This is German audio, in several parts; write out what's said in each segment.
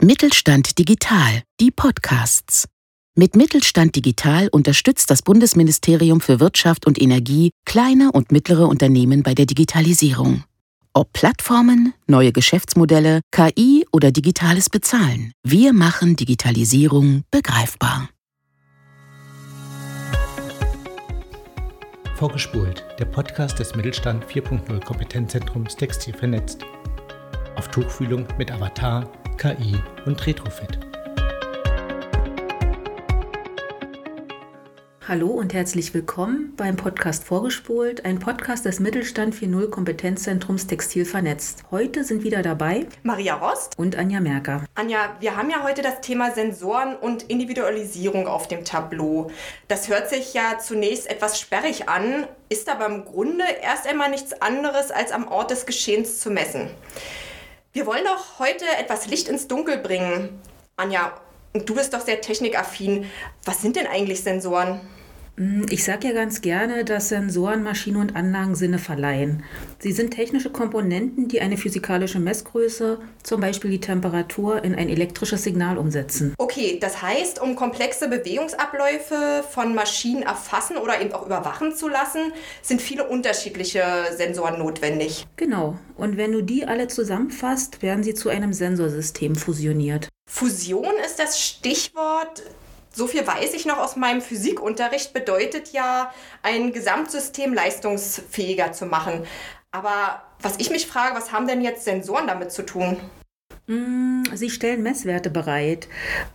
Mittelstand Digital, die Podcasts. Mit Mittelstand Digital unterstützt das Bundesministerium für Wirtschaft und Energie kleine und mittlere Unternehmen bei der Digitalisierung. Ob Plattformen, neue Geschäftsmodelle, KI oder digitales Bezahlen, wir machen Digitalisierung begreifbar. Vorgespult, der Podcast des Mittelstand 4.0 Kompetenzzentrums Textil vernetzt. Auf Tuchfühlung mit Avatar, KI und Retrofit. Hallo und herzlich willkommen beim Podcast Vorgespult, ein Podcast des Mittelstand 4.0 Kompetenzzentrums Textil vernetzt. Heute sind wieder dabei Maria Rost und Anja Merker. Anja, wir haben ja heute das Thema Sensoren und Individualisierung auf dem Tableau. Das hört sich ja zunächst etwas sperrig an, ist aber im Grunde erst einmal nichts anderes als am Ort des Geschehens zu messen. Wir wollen doch heute etwas Licht ins Dunkel bringen. Anja, du bist doch sehr technikaffin. Was sind denn eigentlich Sensoren? Hm, ich sage ja ganz gerne, dass Sensoren Maschinen und Anlagen Sinne verleihen. Sie sind technische Komponenten, die eine physikalische Messgröße, zum Beispiel die Temperatur, in ein elektrisches Signal umsetzen. Okay, das heißt, um komplexe Bewegungsabläufe von Maschinen erfassen oder eben auch überwachen zu lassen, sind viele unterschiedliche Sensoren notwendig. Genau, und wenn du die alle zusammenfasst, werden sie zu einem Sensorsystem fusioniert. Fusion ist das Stichwort so viel weiß ich noch aus meinem Physikunterricht, bedeutet ja, ein Gesamtsystem leistungsfähiger zu machen. Aber was ich mich frage, was haben denn jetzt Sensoren damit zu tun? Mm, sie stellen Messwerte bereit.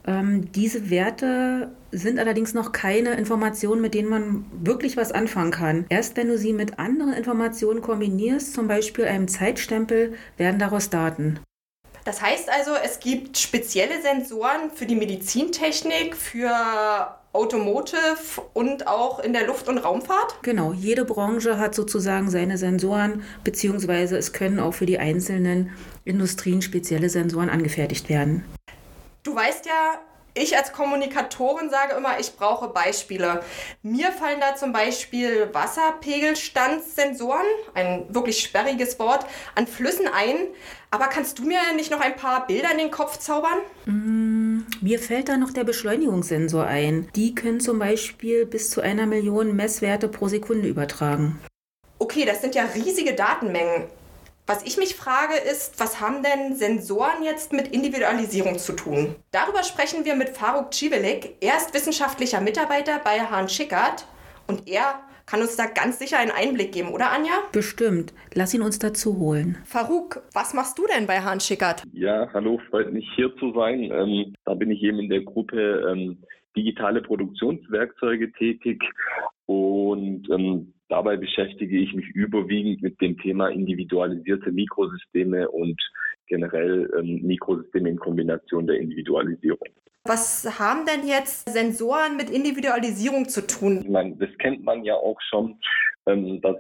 Ähm, diese Werte sind allerdings noch keine Informationen, mit denen man wirklich was anfangen kann. Erst wenn du sie mit anderen Informationen kombinierst, zum Beispiel einem Zeitstempel, werden daraus Daten. Das heißt also, es gibt spezielle Sensoren für die Medizintechnik, für Automotive und auch in der Luft- und Raumfahrt? Genau, jede Branche hat sozusagen seine Sensoren, beziehungsweise es können auch für die einzelnen Industrien spezielle Sensoren angefertigt werden. Du weißt ja, ich als Kommunikatorin sage immer, ich brauche Beispiele. Mir fallen da zum Beispiel Wasserpegelstandssensoren, ein wirklich sperriges Wort, an Flüssen ein. Aber kannst du mir nicht noch ein paar Bilder in den Kopf zaubern? Mm, mir fällt da noch der Beschleunigungssensor ein. Die können zum Beispiel bis zu einer Million Messwerte pro Sekunde übertragen. Okay, das sind ja riesige Datenmengen. Was ich mich frage ist, was haben denn Sensoren jetzt mit Individualisierung zu tun? Darüber sprechen wir mit Faruk Civelik. Er ist wissenschaftlicher Mitarbeiter bei Hahn Schickert und er kann uns da ganz sicher einen Einblick geben, oder Anja? Bestimmt. Lass ihn uns dazu holen. Faruk, was machst du denn bei Hahn Schickert? Ja, hallo, freut mich hier zu sein. Ähm, da bin ich eben in der Gruppe ähm, digitale Produktionswerkzeuge tätig und ähm, dabei beschäftige ich mich überwiegend mit dem Thema individualisierte Mikrosysteme und generell ähm, Mikrosysteme in Kombination der Individualisierung. Was haben denn jetzt Sensoren mit Individualisierung zu tun? Ich meine, das kennt man ja auch schon, ähm, dass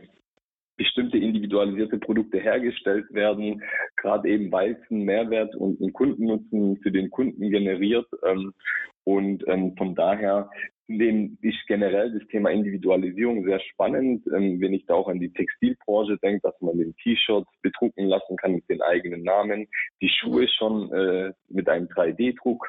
bestimmte individualisierte Produkte hergestellt werden, gerade eben weil es einen Mehrwert und einen Kundennutzen für den Kunden generiert. Ähm, und ähm, von daher dem ich generell das Thema Individualisierung sehr spannend, ähm, wenn ich da auch an die Textilbranche denke, dass man den T-Shirt bedrucken lassen kann mit den eigenen Namen, die Schuhe schon äh, mit einem 3D-Druck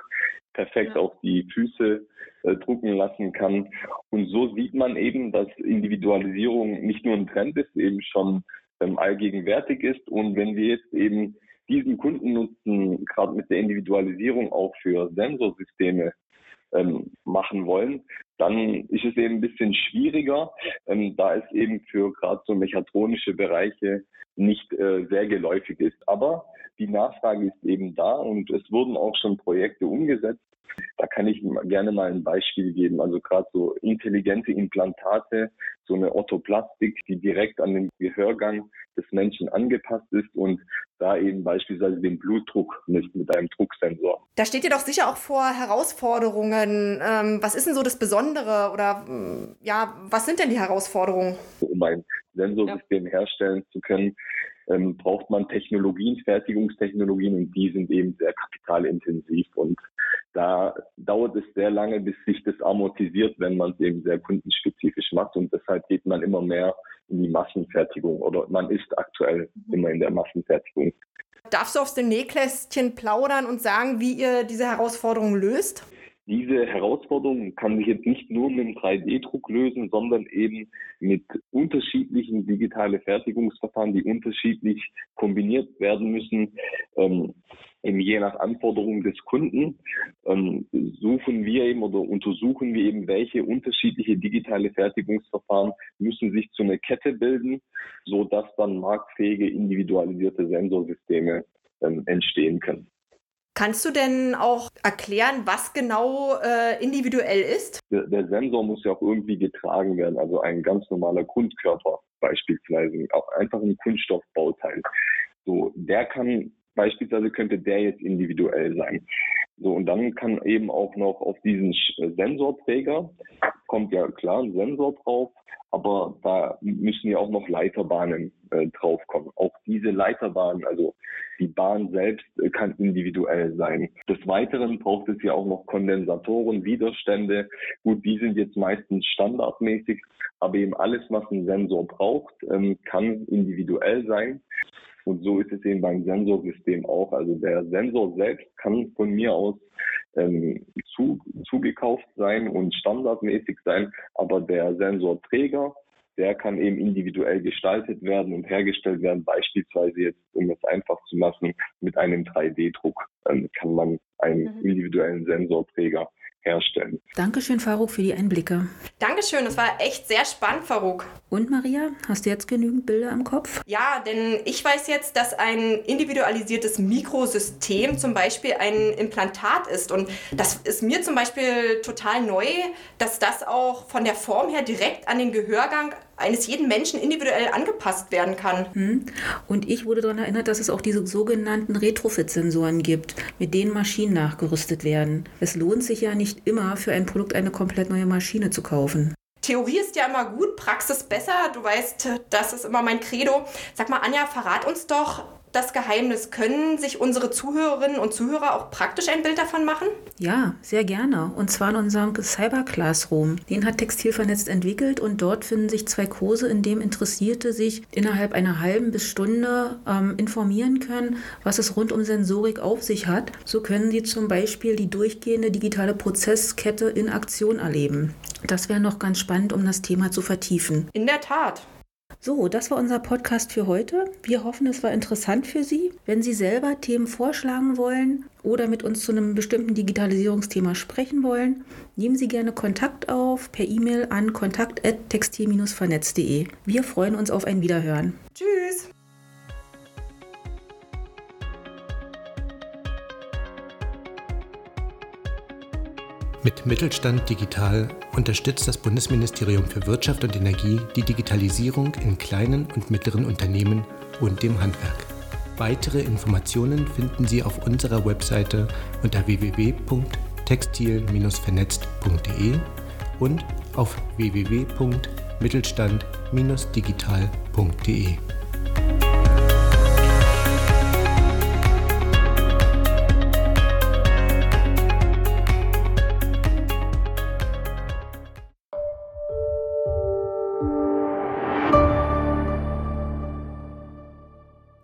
perfekt ja. auf die Füße äh, drucken lassen kann. Und so sieht man eben, dass Individualisierung nicht nur ein Trend ist, eben schon ähm, allgegenwärtig ist. Und wenn wir jetzt eben diesen Kundennutzen gerade mit der Individualisierung auch für Sensorsysteme ähm, machen wollen, dann ist es eben ein bisschen schwieriger, ähm, da es eben für gerade so mechatronische Bereiche nicht äh, sehr geläufig ist. Aber die Nachfrage ist eben da und es wurden auch schon Projekte umgesetzt. Da kann ich gerne mal ein Beispiel geben. Also gerade so intelligente Implantate, so eine Orthoplastik, die direkt an den Gehörgang des Menschen angepasst ist und da eben beispielsweise den Blutdruck misst mit einem Drucksensor. Da steht ihr doch sicher auch vor Herausforderungen. Ähm, was ist denn so das Besondere oder mm, ja, was sind denn die Herausforderungen? Um ein Sensorsystem ja. herstellen zu können, ähm, braucht man Technologien, Fertigungstechnologien und die sind eben sehr kapitalintensiv und da dauert es sehr lange, bis sich das amortisiert, wenn man es eben sehr kundenspezifisch macht und deshalb geht man immer mehr in die Massenfertigung oder man ist aktuell mhm. immer in der Massenfertigung Darfst du aufs Nähkästchen plaudern und sagen, wie ihr diese Herausforderung löst? Diese Herausforderung kann sich jetzt nicht nur mit dem 3D-Druck lösen, sondern eben mit unterschiedlichen digitalen Fertigungsverfahren, die unterschiedlich kombiniert werden müssen. Ähm, je nach Anforderungen des Kunden ähm, suchen wir eben oder untersuchen wir eben, welche unterschiedliche digitale Fertigungsverfahren müssen sich zu einer Kette bilden, so dass dann marktfähige individualisierte Sensorsysteme ähm, entstehen können. Kannst du denn auch erklären, was genau äh, individuell ist? Der, der, Sensor muss ja auch irgendwie getragen werden, also ein ganz normaler Grundkörper beispielsweise, auch einfach ein Kunststoffbauteil. So, der kann beispielsweise könnte der jetzt individuell sein. So, und dann kann eben auch noch auf diesen Sensorträger, kommt ja klar ein Sensor drauf, aber da müssen ja auch noch Leiterbahnen äh, draufkommen. Auch diese Leiterbahnen, also die Bahn selbst äh, kann individuell sein. Des Weiteren braucht es ja auch noch Kondensatoren, Widerstände. Gut, die sind jetzt meistens standardmäßig, aber eben alles, was ein Sensor braucht, ähm, kann individuell sein. Und so ist es eben beim Sensorsystem auch. Also der Sensor selbst kann von mir aus ähm, zu, zugekauft sein und standardmäßig sein, aber der Sensorträger, der kann eben individuell gestaltet werden und hergestellt werden. Beispielsweise jetzt, um es einfach zu machen, mit einem 3D-Druck ähm, kann man einen mhm. individuellen Sensorträger herstellen. Dankeschön, Faruk, für die Einblicke. Dankeschön, das war echt sehr spannend, Faruk. Und Maria, hast du jetzt genügend Bilder im Kopf? Ja, denn ich weiß jetzt, dass ein individualisiertes Mikrosystem zum Beispiel ein Implantat ist. Und das ist mir zum Beispiel total neu, dass das auch von der Form her direkt an den Gehörgang eines jeden Menschen individuell angepasst werden kann. Hm. Und ich wurde daran erinnert, dass es auch diese sogenannten Retrofit-Sensoren gibt, mit denen Maschinen nachgerüstet werden. Es lohnt sich ja nicht immer, für ein Produkt eine komplett neue Maschine zu kaufen. Theorie ist ja immer gut, Praxis besser. Du weißt, das ist immer mein Credo. Sag mal, Anja, verrat uns doch, das Geheimnis. Können sich unsere Zuhörerinnen und Zuhörer auch praktisch ein Bild davon machen? Ja, sehr gerne. Und zwar in unserem Cyber Classroom. Den hat Textil vernetzt entwickelt und dort finden sich zwei Kurse, in dem Interessierte sich innerhalb einer halben bis Stunde ähm, informieren können, was es rund um Sensorik auf sich hat. So können sie zum Beispiel die durchgehende digitale Prozesskette in Aktion erleben. Das wäre noch ganz spannend, um das Thema zu vertiefen. In der Tat. So, das war unser Podcast für heute. Wir hoffen, es war interessant für Sie. Wenn Sie selber Themen vorschlagen wollen oder mit uns zu einem bestimmten Digitalisierungsthema sprechen wollen, nehmen Sie gerne Kontakt auf per E-Mail an kontakt.textil-vernetzt.de. Wir freuen uns auf ein Wiederhören. Tschüss! Mit Mittelstand Digital unterstützt das Bundesministerium für Wirtschaft und Energie die Digitalisierung in kleinen und mittleren Unternehmen und dem Handwerk. Weitere Informationen finden Sie auf unserer Webseite unter www.textil-vernetzt.de und auf www.mittelstand-digital.de.